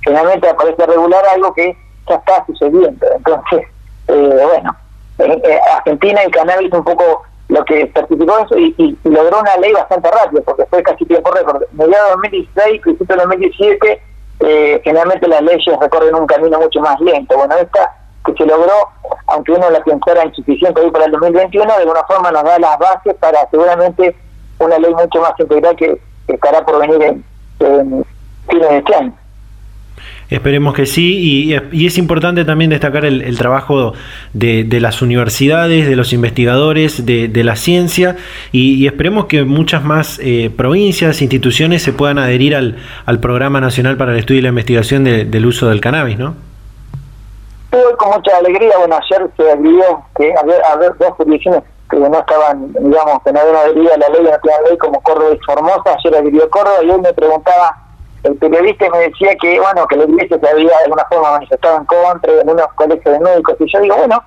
finalmente aparece regular algo que ya está sucediendo. Entonces, eh, bueno, eh, Argentina y cannabis un poco lo que certificó eso y, logró una ley bastante rápida, porque fue casi tiempo récord. Mediados de 2016, principio de 2017, eh, generalmente las leyes recorren un camino mucho más lento. Bueno, esta que se logró, aunque uno la pensara insuficiente hoy para el 2021, de alguna forma nos da las bases para seguramente una ley mucho más integral que, estará por venir en, en fines de este año. Esperemos que sí, y, es importante también destacar el, trabajo de, las universidades, de los investigadores, de, la ciencia, y, esperemos que muchas más eh, provincias, instituciones se puedan adherir al, al Programa Nacional para el Estudio y la Investigación del Uso del Cannabis, ¿no? Estoy con mucha alegría, bueno, ayer se adhirió que había, dos jurisdicciones que no estaban, digamos, que no habían adherido a la ley, no tenían ley como Córdoba y Formosa, ayer adhirió Córdoba y hoy me preguntaba el periodista me decía que, bueno, que la iglesia se había de alguna forma manifestado en contra de algunos colegios de médicos, y yo digo, bueno,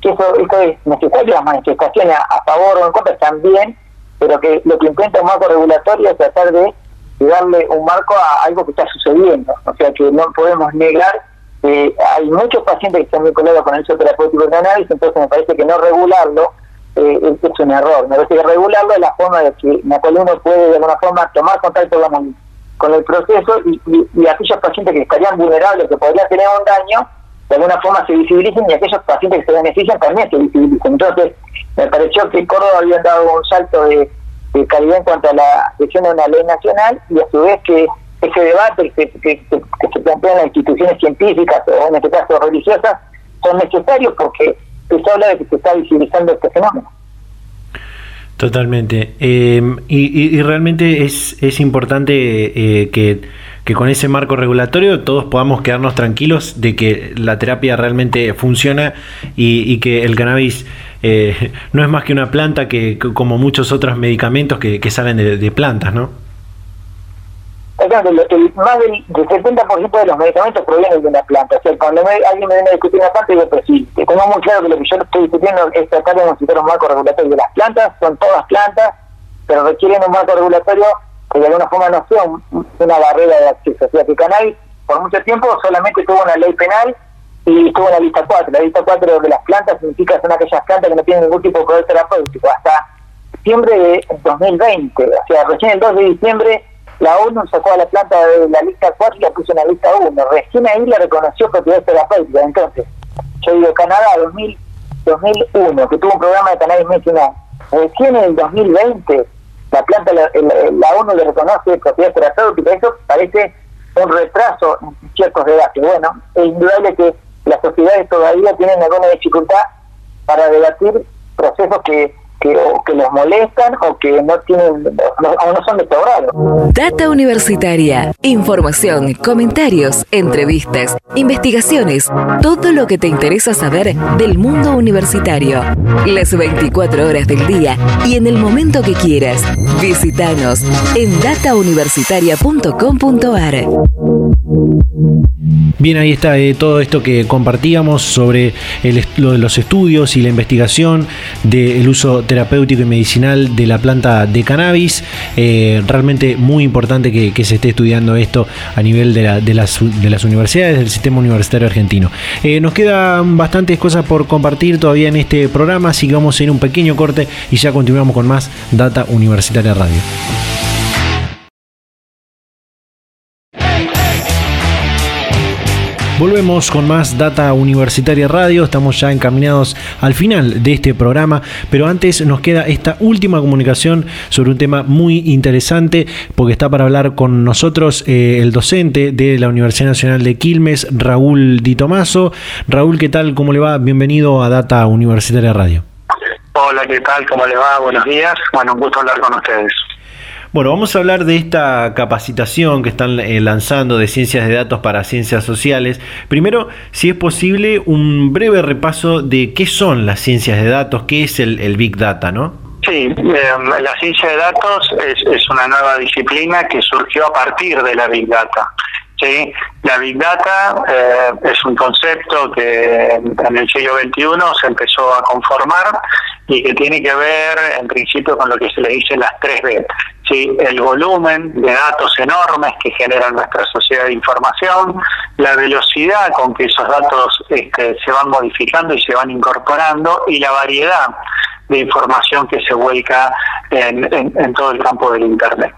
que eso, eso es necesario, las manifestaciones a, favor o en contra también, pero que lo que intenta un marco regulatorio es tratar de, darle un marco a algo que está sucediendo, o sea que no podemos negar que hay muchos pacientes que están vinculados con el uso terapéutico de cannabis, entonces me parece que no regularlo eh, es un error, me parece que regularlo es la forma de que Napoleón puede de alguna forma tomar contacto con con el proceso y, y, aquellos pacientes que estarían vulnerables, que podrían tener un daño, de alguna forma se visibilicen y aquellos pacientes que se benefician también se visibilicen. Entonces, me pareció que Córdoba había dado un salto de, calidad en cuanto a la decisión de una ley nacional y a su vez que ese debate que, que, se plantea en las instituciones científicas o en este caso religiosas son necesarios porque se habla de que se está visibilizando este fenómeno. Totalmente. Em, y, realmente es, es importante eh, que, con ese marco regulatorio todos podamos quedarnos tranquilos de que la terapia realmente funciona y, que el cannabis eh, no es más que una planta que, como muchos otros medicamentos que, salen de plantas, ¿no? El, más del, 70% de los medicamentos provienen de una planta. O sea, cuando alguien me viene a discutir una planta, digo, pero sí, tengo muy claro que lo que yo estoy discutiendo es tratar de necesitar un marco regulatorio de las plantas, son todas plantas, pero requieren un marco regulatorio que de alguna forma no sea una barrera de acceso. O sea, que cannabis por mucho tiempo solamente tuvo una ley penal y estuvo en la lista 4. La lista 4 de las plantas significa que son aquellas plantas que no tienen ningún tipo de poder terapéutico. Hasta diciembre de 2020, o sea, recién el 2 de diciembre la ONU sacó a la planta de la lista 4 y la puso en la lista 1. Recién ahí la reconoció propiedad terapéutica. Entonces, yo digo, Canadá 2000, 2001, que tuvo un programa de cannabis medicinal. Recién en el 2020, la planta, la, la, ONU le reconoce propiedad terapéutica. Eso parece un retraso en ciertos debates. Bueno, es indudable que las sociedades todavía tienen alguna dificultad para debatir procesos que que, molestan o que no tienen o no son Data Universitaria. Información, comentarios, entrevistas, investigaciones, todo lo que te interesa saber del mundo universitario. Las 24 horas del día y en el momento que quieras. Visítanos en datauniversitaria.com.ar. Bien, ahí está eh, todo esto que compartíamos sobre lo los estudios y la investigación del uso terapéutico y medicinal de la planta de cannabis. Eh, realmente muy importante que, se esté estudiando esto a nivel de, las, de las, universidades, del sistema universitario argentino. Eh, nos quedan bastantes cosas por compartir todavía en este programa, así que vamos a ir un pequeño corte y ya continuamos con más Data Universitaria Radio. Volvemos con más Data Universitaria Radio, estamos ya encaminados al final de este programa, pero antes nos queda esta última comunicación sobre un tema muy interesante, porque está para hablar con nosotros eh, el docente de la Universidad Nacional de Quilmes, Raúl Di Tomaso. Raúl, ¿qué tal? ¿Cómo le va? Bienvenido a Data Universitaria Radio. Hola, ¿qué tal? ¿Cómo le va? Buenos días. Bueno, un gusto hablar con ustedes. Bueno, vamos a hablar de esta capacitación que están eh, lanzando de ciencias de datos para ciencias sociales. Primero, si es posible, un breve repaso de qué son las ciencias de datos, qué es el, Big Data, ¿no? Sí, em, la ciencia de datos es, una nueva disciplina que surgió a partir de la Big Data. ¿sí? La Big Data eh, es un concepto que en el siglo XXI se empezó a conformar y que tiene que ver en principio con lo que se le dice las 3B. ¿Sí? El volumen de datos enormes que genera nuestra sociedad de información, la velocidad con que esos datos este, se van modificando y se van incorporando y la variedad de información que se vuelca en todo el campo del Internet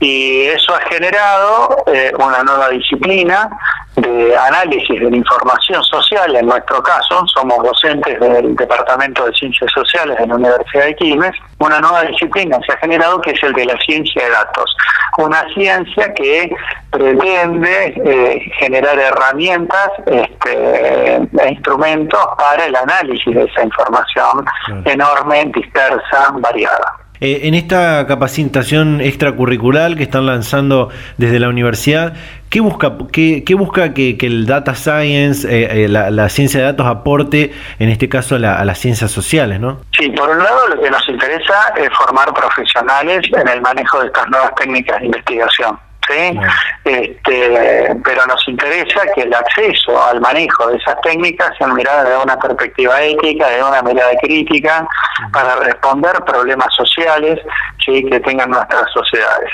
y eso ha generado eh, una nueva disciplina de análisis de la información social. En nuestro caso, somos docentes del Departamento de Ciencias Sociales de la Universidad de Quilmes. Una nueva disciplina se ha generado que es el de la ciencia de datos. Una ciencia que pretende eh, generar herramientas este, e instrumentos para el análisis de esa información enorme, dispersa, variada. Eh, en esta capacitación extracurricular que están lanzando desde la universidad, ¿qué busca, qué, busca que, el data science, eh, eh, la, ciencia de datos aporte, en este caso, a, las ciencias sociales? ¿no? Sí, por un lado lo que nos interesa es formar profesionales en el manejo de estas nuevas técnicas de investigación. ¿sí? Este, pero nos interesa que el acceso al manejo de esas técnicas sea mirada desde una perspectiva ética, de una mirada crítica, para responder problemas sociales ¿sí? que tengan nuestras sociedades.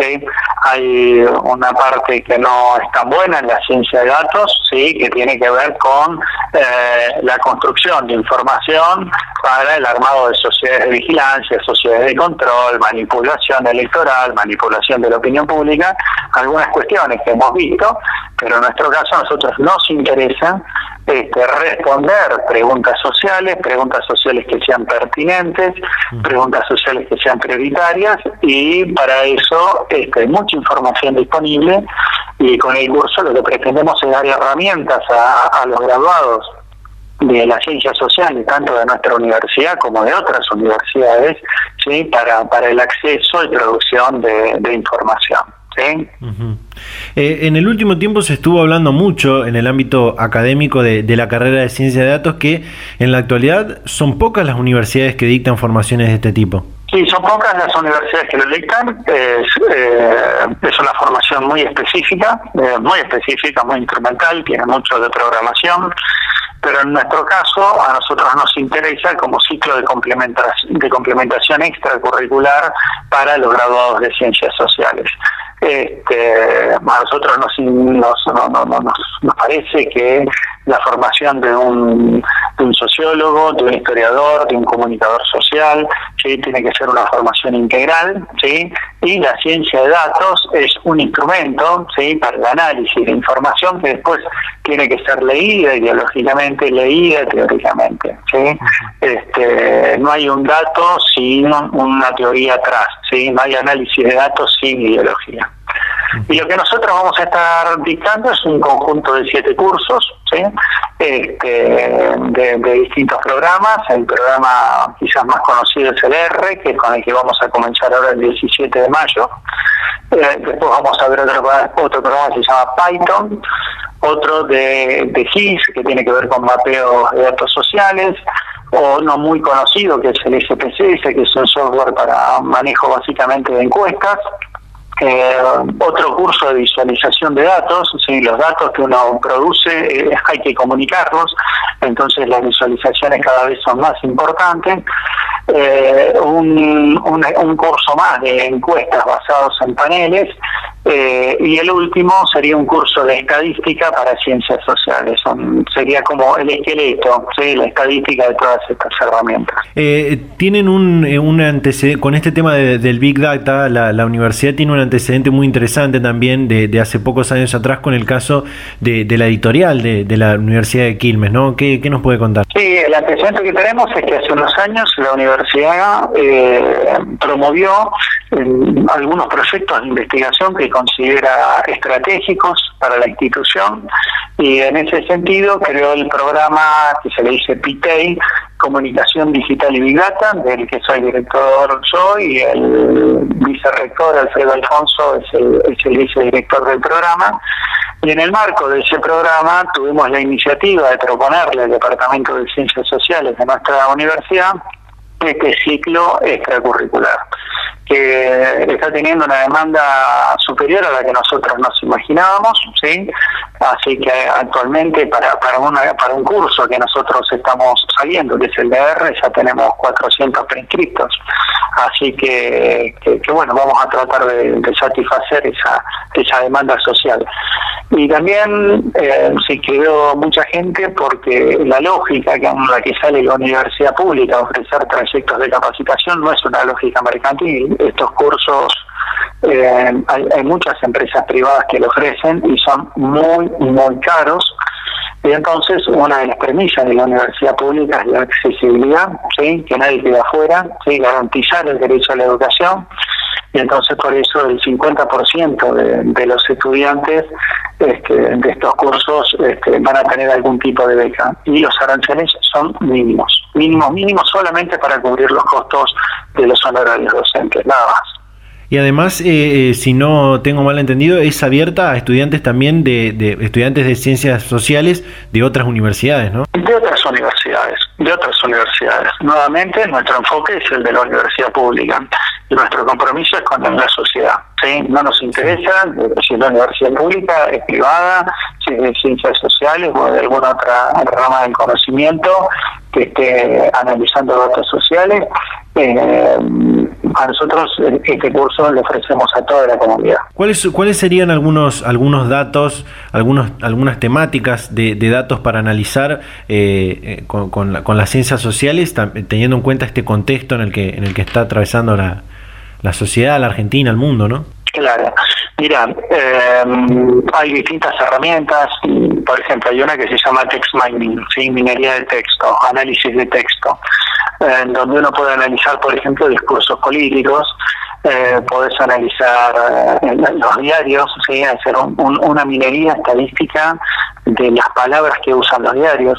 ¿Sí? Hay una parte que no es tan buena en la ciencia de datos, ¿sí? que tiene que ver con eh, la construcción de información para el armado de sociedades de vigilancia, sociedades de control, manipulación electoral, manipulación de la opinión pública, algunas cuestiones que hemos visto, pero en nuestro caso a nosotros nos interesa este, responder preguntas sociales, preguntas sociales que sean pertinentes, preguntas sociales que sean prioritarias y para eso este, hay mucha información disponible y con el curso lo que pretendemos es dar herramientas a, los graduados de las ciencias sociales, tanto de nuestra universidad como de otras universidades, ¿sí? para, para el acceso y producción de información. Eh, en el último tiempo se estuvo hablando mucho en el ámbito académico de, la carrera de ciencia de datos que en la actualidad son pocas las universidades que dictan formaciones de este tipo. Sí, son pocas las universidades que lo dictan. Es, eh, es una formación muy específica, eh, muy específica, muy instrumental, tiene mucho de programación, pero en nuestro caso a nosotros nos interesa como ciclo de complementación, de complementación extracurricular para los graduados de ciencias sociales. Este, a nosotros nos, nos, nos, parece que la formación de un, de un sociólogo, de un historiador, de un comunicador social, ¿sí? tiene que ser una formación integral, ¿sí? y la ciencia de datos es un instrumento ¿sí? para el análisis de información que después tiene que ser leída ideológicamente, leída teóricamente. ¿sí? Este, no hay un dato sin una teoría atrás, ¿sí? no hay análisis de datos sin ideología. Y lo que nosotros vamos a estar dictando es un conjunto de siete cursos, este, de, distintos programas. El programa quizás más conocido es el R, que es con el que vamos a comenzar ahora el 17 de mayo. Eh, después vamos a ver otro, otro programa que se llama Python, otro de, de GIS, que tiene que ver con mapeo de datos sociales, o no muy conocido, que es el SPSS, que es un software para manejo básicamente de encuestas. Eh, otro curso de visualización de datos, ¿sí? los datos que uno produce eh, hay que comunicarlos, entonces las visualizaciones cada vez son más importantes. Eh, un, un, curso más de encuestas basados en paneles eh, y el último sería un curso de estadística para ciencias sociales. sería como el esqueleto, ¿sí? la estadística de todas estas herramientas. Eh, tienen un, eh, un antecedente, con este tema del Big Data, la, universidad tiene un antecedente muy interesante también de, hace pocos años atrás con el caso de, la editorial de, la Universidad de Quilmes, ¿no? ¿Qué, nos puede contar? Sí, el antecedente que tenemos es que hace unos años la universidad promovió algunos proyectos de investigación que considera estratégicos para la institución y en ese sentido creó el programa que se le dice PITEI, Comunicación Digital y Big Data, del que soy director yo y el vicerrector Alfredo Alfonso es el, es el vicedirector del programa. Y en el marco de ese programa tuvimos la iniciativa de proponerle al Departamento de Ciencias Sociales de nuestra universidad este ciclo extracurricular que está teniendo una demanda superior a la que nosotros nos imaginábamos, ¿sí? Así que actualmente para, para, una, para un curso que nosotros estamos saliendo, que es el DR, ya tenemos 400 preinscritos. Así que, que, bueno, vamos a tratar de, satisfacer esa, esa demanda social. Y también eh, se inscribió mucha gente porque la lógica que la que sale la universidad pública a ofrecer trayectos de capacitación no es una lógica mercantil, estos cursos eh, hay, muchas empresas privadas que lo ofrecen y son muy, muy caros. Y entonces una de las premisas de la universidad pública es la accesibilidad, ¿sí? que nadie quede afuera, ¿sí? garantizar el derecho a la educación. Y entonces por eso el 50% de, de los estudiantes este, de estos cursos este, van a tener algún tipo de beca. Y los aranceles son mínimos, mínimos, mínimos solamente para cubrir los costos de los honorarios docentes, nada más. Y además, eh, eh, si no tengo mal entendido, es abierta a estudiantes también de, de, estudiantes de ciencias sociales de otras universidades, ¿no? De otras universidades, de otras universidades. Nuevamente, nuestro enfoque es el de la universidad pública. nuestro compromiso es con la sociedad. ¿sí? No nos interesa si la universidad pública es privada, si es de ciencias sociales o de alguna otra rama del conocimiento que esté analizando datos sociales. Eh, a nosotros este curso le ofrecemos a toda la comunidad. ¿Cuáles, cuáles serían algunos algunos datos, algunos algunas temáticas de, datos para analizar eh, eh, con, con, las ciencias sociales, teniendo en cuenta este contexto en el que en el que está atravesando la, la sociedad, la Argentina, el mundo, ¿no? Claro. Mira, hay distintas herramientas. Por ejemplo, hay una que se llama text mining, ¿sí? minería de texto, análisis de texto donde uno puede analizar, por ejemplo, discursos políticos, eh, podés analizar eh, los diarios, hacer una minería estadística de las palabras que usan los diarios.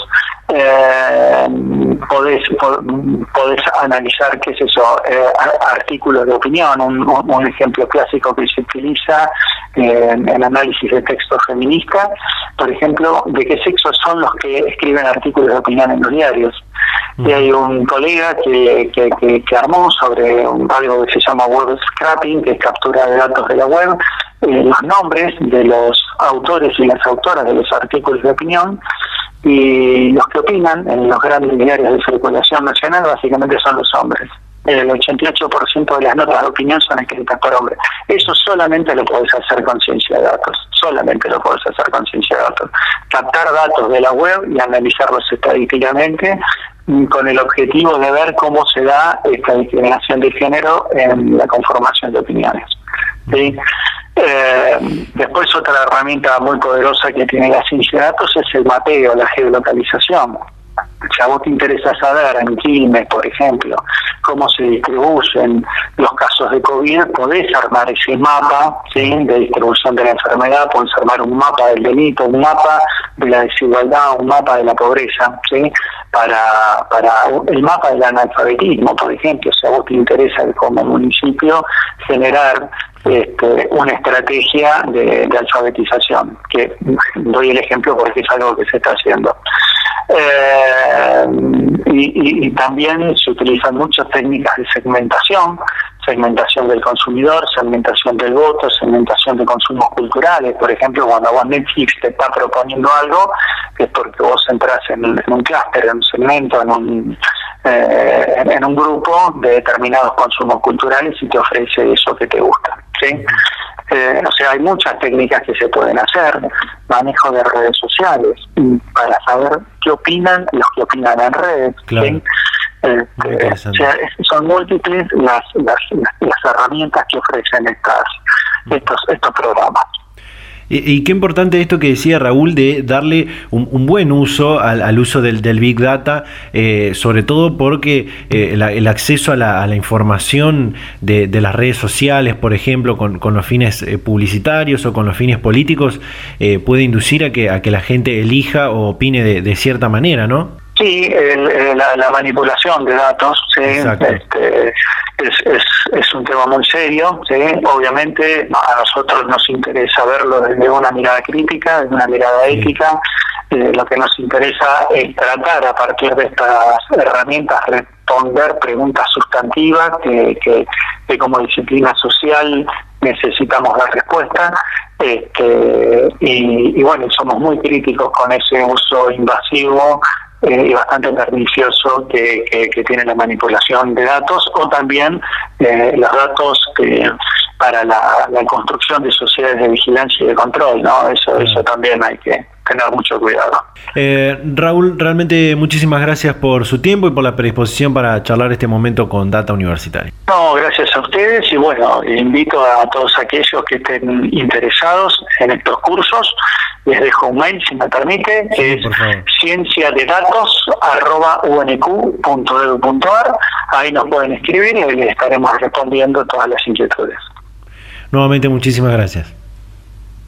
Eh, podés, analizar, qué es eso, eh, artículos de opinión, un, ejemplo clásico que se utiliza en, en análisis de texto feminista, por ejemplo, de qué sexo son los que escriben artículos de opinión en los diarios. Y hay un colega que, que, que, armó sobre algo que se llama web scrapping, que es captura de datos de la web, eh, los nombres de los autores y las autoras de los artículos de opinión y los que opinan en los grandes diarios de circulación nacional básicamente son los hombres. El 88% de las notas de opinión son escritas por hombres. Eso solamente lo puedes hacer con ciencia de datos. Solamente lo puedes hacer con ciencia de datos. Captar datos de la web y analizarlos estadísticamente con el objetivo de ver cómo se da esta discriminación de género en la conformación de opiniones. Eh, después otra herramienta muy poderosa que tiene la ciencia es el mapeo, la geolocalización si a vos te interesa saber en Quilmes, por ejemplo, cómo se distribuyen los casos de COVID, podés armar ese mapa ¿sí? de distribución de la enfermedad, podés armar un mapa del delito, un mapa de la desigualdad, un mapa de la pobreza, ¿sí? para, para el mapa del analfabetismo, por ejemplo, si a vos te interesa como municipio generar este, una estrategia de, de, alfabetización, que doy el ejemplo porque es algo que se está haciendo. Eh, y, también se utilizan muchas técnicas de segmentación, segmentación del consumidor, segmentación del voto, segmentación de consumos culturales. Por ejemplo, cuando vos Netflix te está proponiendo algo, es porque vos entras en, un clúster, en un segmento, en un, eh, en un grupo de determinados consumos culturales y te ofrece eso que te gusta. ¿sí? Eh, o sea, hay muchas técnicas que se pueden hacer, manejo de redes sociales, para saber qué opinan los que opinan en redes. Este, son múltiples las, las, las, herramientas que ofrecen estas, estos, estos programas. Y, qué importante esto que decía Raúl de darle un, buen uso al, uso del, Big Data, eh, sobre todo porque eh, el acceso a la, información de, las redes sociales, por ejemplo, con, los fines eh, publicitarios o con los fines políticos, puede inducir a que, a que la gente elija o opine de, de cierta manera, ¿no? Sí, la, manipulación de datos este, es, es, un tema muy serio. ¿sí? Obviamente a nosotros nos interesa verlo desde una mirada crítica, desde una mirada ética. Eh, lo que nos interesa es tratar a partir de estas herramientas responder preguntas sustantivas que, que, como disciplina social necesitamos dar respuesta. Este, y, y bueno, somos muy críticos con ese uso invasivo eh, y bastante pernicioso que, que, tiene la manipulación de datos o también eh, los datos que para la, construcción de sociedades de vigilancia y de control, ¿no? Eso, eso también hay que tener mucho cuidado. Eh, Raúl, realmente muchísimas gracias por su tiempo y por la predisposición para charlar este momento con Data Universitaria. No, gracias a ustedes y bueno, invito a todos aquellos que estén interesados en estos cursos les dejo un mail si me permite, que es ciencia de datos Ahí nos pueden escribir y les estaremos respondiendo todas las inquietudes. Nuevamente, muchísimas gracias.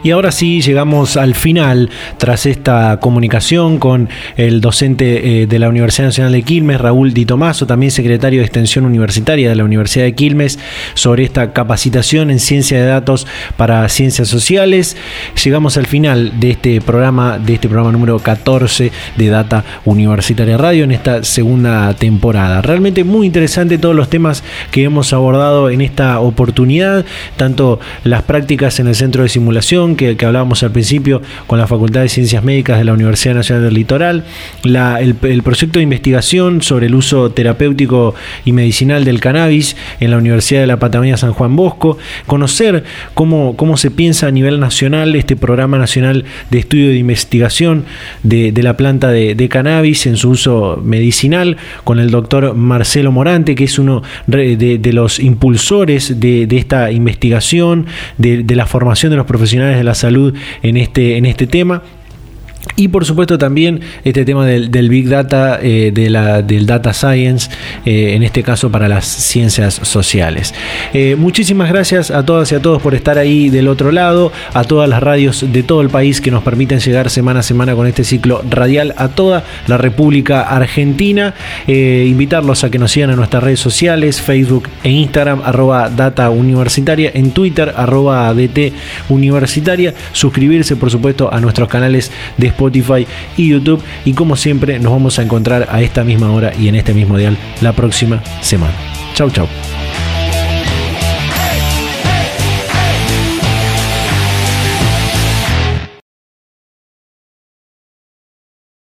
Y ahora sí llegamos al final, tras esta comunicación con el docente eh, de la Universidad Nacional de Quilmes, Raúl Di Tomaso, también secretario de Extensión Universitaria de la Universidad de Quilmes, sobre esta capacitación en ciencia de datos para ciencias sociales. Llegamos al final de este programa, de este programa número 14 de Data Universitaria Radio en esta segunda temporada. Realmente muy interesante todos los temas que hemos abordado en esta oportunidad, tanto las prácticas en el centro de simulación, que, hablábamos al principio con la Facultad de Ciencias Médicas de la Universidad Nacional del Litoral, el, proyecto de investigación sobre el uso terapéutico y medicinal del cannabis en la Universidad de la Patagonia San Juan Bosco, conocer cómo, cómo se piensa a nivel nacional este programa nacional de estudio de investigación de, la planta de, cannabis en su uso medicinal con el doctor Marcelo Morante, que es uno de, los impulsores de, esta investigación, de la formación de los profesionales de la salud en este, en este tema. Y por supuesto también este tema del, Big Data, eh, de la, del Data Science, eh, en este caso para las ciencias sociales. Eh, muchísimas gracias a todas y a todos por estar ahí del otro lado, a todas las radios de todo el país que nos permiten llegar semana a semana con este ciclo radial a toda la República Argentina. invitarlos a que nos sigan en nuestras redes sociales, Facebook e Instagram, arroba Data Universitaria, en Twitter, arroba DT Universitaria, suscribirse por supuesto a nuestros canales de Spotify y YouTube. Y como siempre, nos vamos a encontrar a esta misma hora y en este mismo dial la próxima semana. Chau, chau.